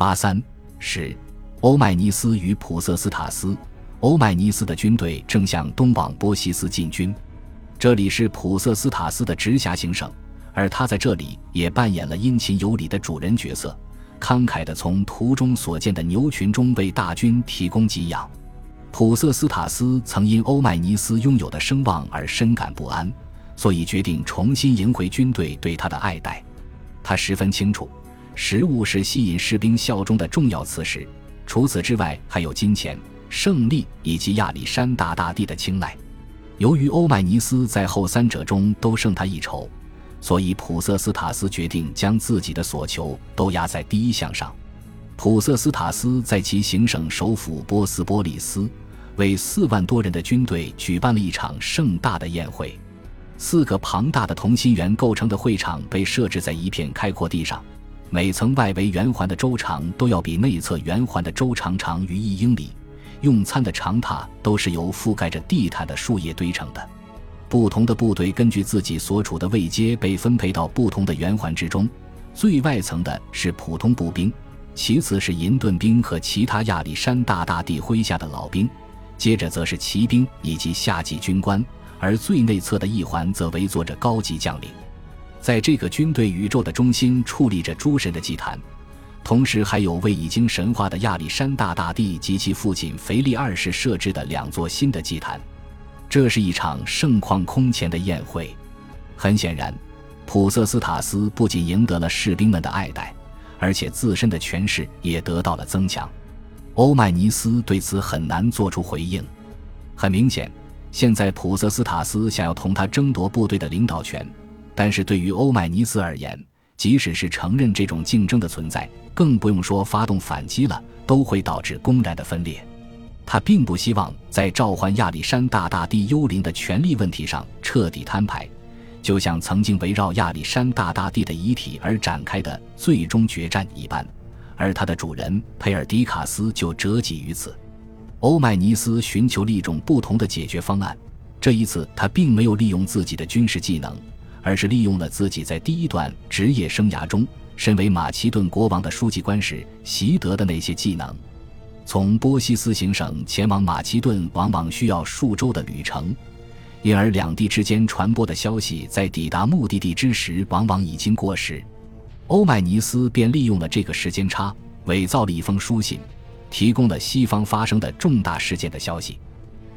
八三是欧迈尼斯与普瑟斯塔斯。欧迈尼斯的军队正向东往波西斯进军，这里是普瑟斯塔斯的直辖行省，而他在这里也扮演了殷勤有礼的主人角色，慷慨地从途中所见的牛群中为大军提供给养。普瑟斯塔斯曾因欧迈尼斯拥有的声望而深感不安，所以决定重新赢回军队对他的爱戴。他十分清楚，食物是吸引士兵效忠的重要磁石，除此之外还有金钱。胜利以及亚历山大大帝的青睐，由于欧迈尼斯在后三者中都胜他一筹，所以普瑟斯塔斯决定将自己的所求都压在第一项上。普瑟斯塔斯在其行省首府波斯波利斯，为四万多人的军队举办了一场盛大的宴会。四个庞大的同心圆构成的会场被设置在一片开阔地上，每层外围圆环的周长都要比内侧圆环的周长长于一英里。用餐的长榻都是由覆盖着地毯的树叶堆成的。不同的部队根据自己所处的位阶被分配到不同的圆环之中。最外层的是普通步兵，其次是银盾兵和其他亚历山大大帝麾下的老兵，接着则是骑兵以及下级军官，而最内侧的一环则围坐着高级将领。在这个军队宇宙的中心矗立着诸神的祭坛。同时，还有为已经神话的亚历山大大帝及其父亲腓力二世设置的两座新的祭坛。这是一场盛况空前的宴会。很显然，普瑟斯塔斯不仅赢得了士兵们的爱戴，而且自身的权势也得到了增强。欧迈尼斯对此很难做出回应。很明显，现在普瑟斯塔斯想要同他争夺部队的领导权，但是对于欧迈尼斯而言，即使是承认这种竞争的存在，更不用说发动反击了，都会导致公然的分裂。他并不希望在召唤亚历山大大帝幽灵的权力问题上彻底摊牌，就像曾经围绕亚历山大大帝的遗体而展开的最终决战一般。而他的主人佩尔迪卡斯就折戟于此。欧迈尼斯寻求了一种不同的解决方案，这一次他并没有利用自己的军事技能。而是利用了自己在第一段职业生涯中，身为马其顿国王的书记官时习得的那些技能。从波西斯行省前往马其顿，往往需要数周的旅程，因而两地之间传播的消息在抵达目的地之时，往往已经过时。欧迈尼斯便利用了这个时间差，伪造了一封书信，提供了西方发生的重大事件的消息。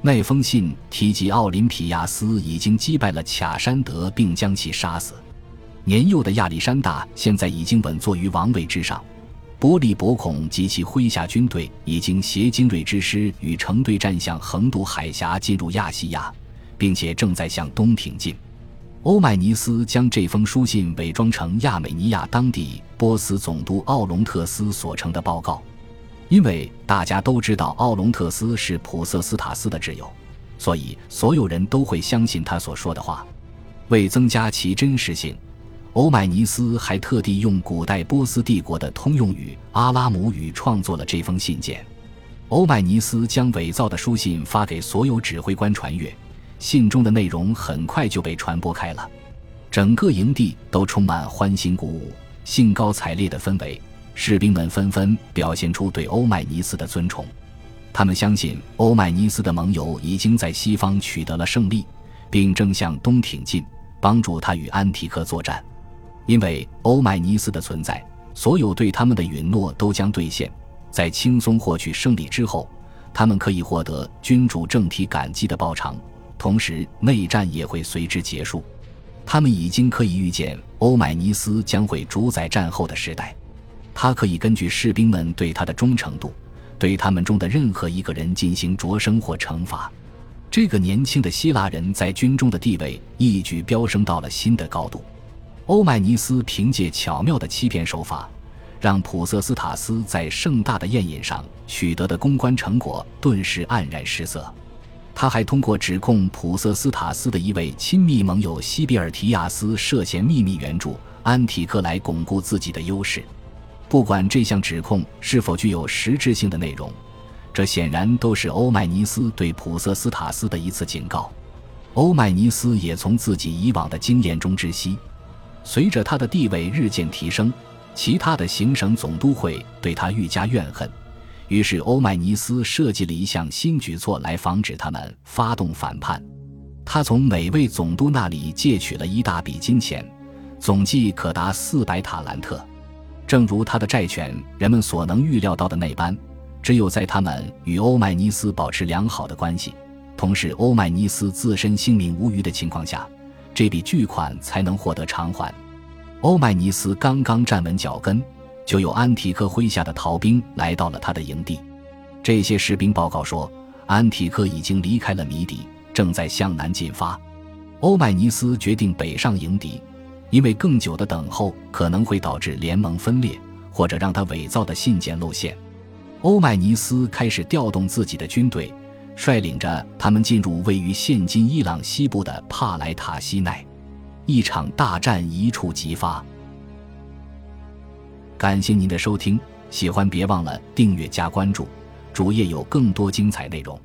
那封信提及奥林匹亚斯已经击败了卡山德，并将其杀死。年幼的亚历山大现在已经稳坐于王位之上。波利伯孔及其麾下军队已经携精锐之师与成队战象横渡海峡进入亚细亚，并且正在向东挺进。欧迈尼斯将这封书信伪装成亚美尼亚当地波斯总督奥隆特斯所呈的报告。因为大家都知道奥隆特斯是普瑟斯塔斯的挚友，所以所有人都会相信他所说的话。为增加其真实性，欧迈尼斯还特地用古代波斯帝国的通用语阿拉姆语创作了这封信件。欧迈尼斯将伪造的书信发给所有指挥官传阅，信中的内容很快就被传播开了，整个营地都充满欢欣鼓舞、兴高采烈的氛围。士兵们纷纷表现出对欧迈尼斯的尊崇，他们相信欧迈尼斯的盟友已经在西方取得了胜利，并正向东挺进，帮助他与安提克作战。因为欧迈尼斯的存在，所有对他们的允诺都将兑现。在轻松获取胜利之后，他们可以获得君主政体感激的报偿，同时内战也会随之结束。他们已经可以预见欧迈尼斯将会主宰战后的时代。他可以根据士兵们对他的忠诚度，对他们中的任何一个人进行擢升或惩罚。这个年轻的希腊人在军中的地位一举飙升到了新的高度。欧迈尼斯凭借巧妙的欺骗手法，让普瑟斯塔斯在盛大的宴饮上取得的公关成果顿时黯然失色。他还通过指控普瑟斯塔斯的一位亲密盟友西比尔提亚斯涉嫌秘密援助安提克来巩固自己的优势。不管这项指控是否具有实质性的内容，这显然都是欧迈尼斯对普瑟斯塔斯的一次警告。欧迈尼斯也从自己以往的经验中知悉，随着他的地位日渐提升，其他的行省总督会对他愈加怨恨，于是欧迈尼斯设计了一项新举措来防止他们发动反叛。他从每位总督那里借取了一大笔金钱，总计可达四百塔兰特。正如他的债权人们所能预料到的那般，只有在他们与欧迈尼斯保持良好的关系，同时欧迈尼斯自身性命无虞的情况下，这笔巨款才能获得偿还。欧迈尼斯刚刚站稳脚跟，就有安提克麾下的逃兵来到了他的营地。这些士兵报告说，安提克已经离开了米底，正在向南进发。欧迈尼斯决定北上迎敌，因为更久的等候可能会导致联盟分裂，或者让他伪造的信件露馅。欧迈尼斯开始调动自己的军队，率领着他们进入位于现今伊朗西部的帕莱塔西奈。一场大战一触即发。感谢您的收听，喜欢别忘了订阅加关注，主页有更多精彩内容。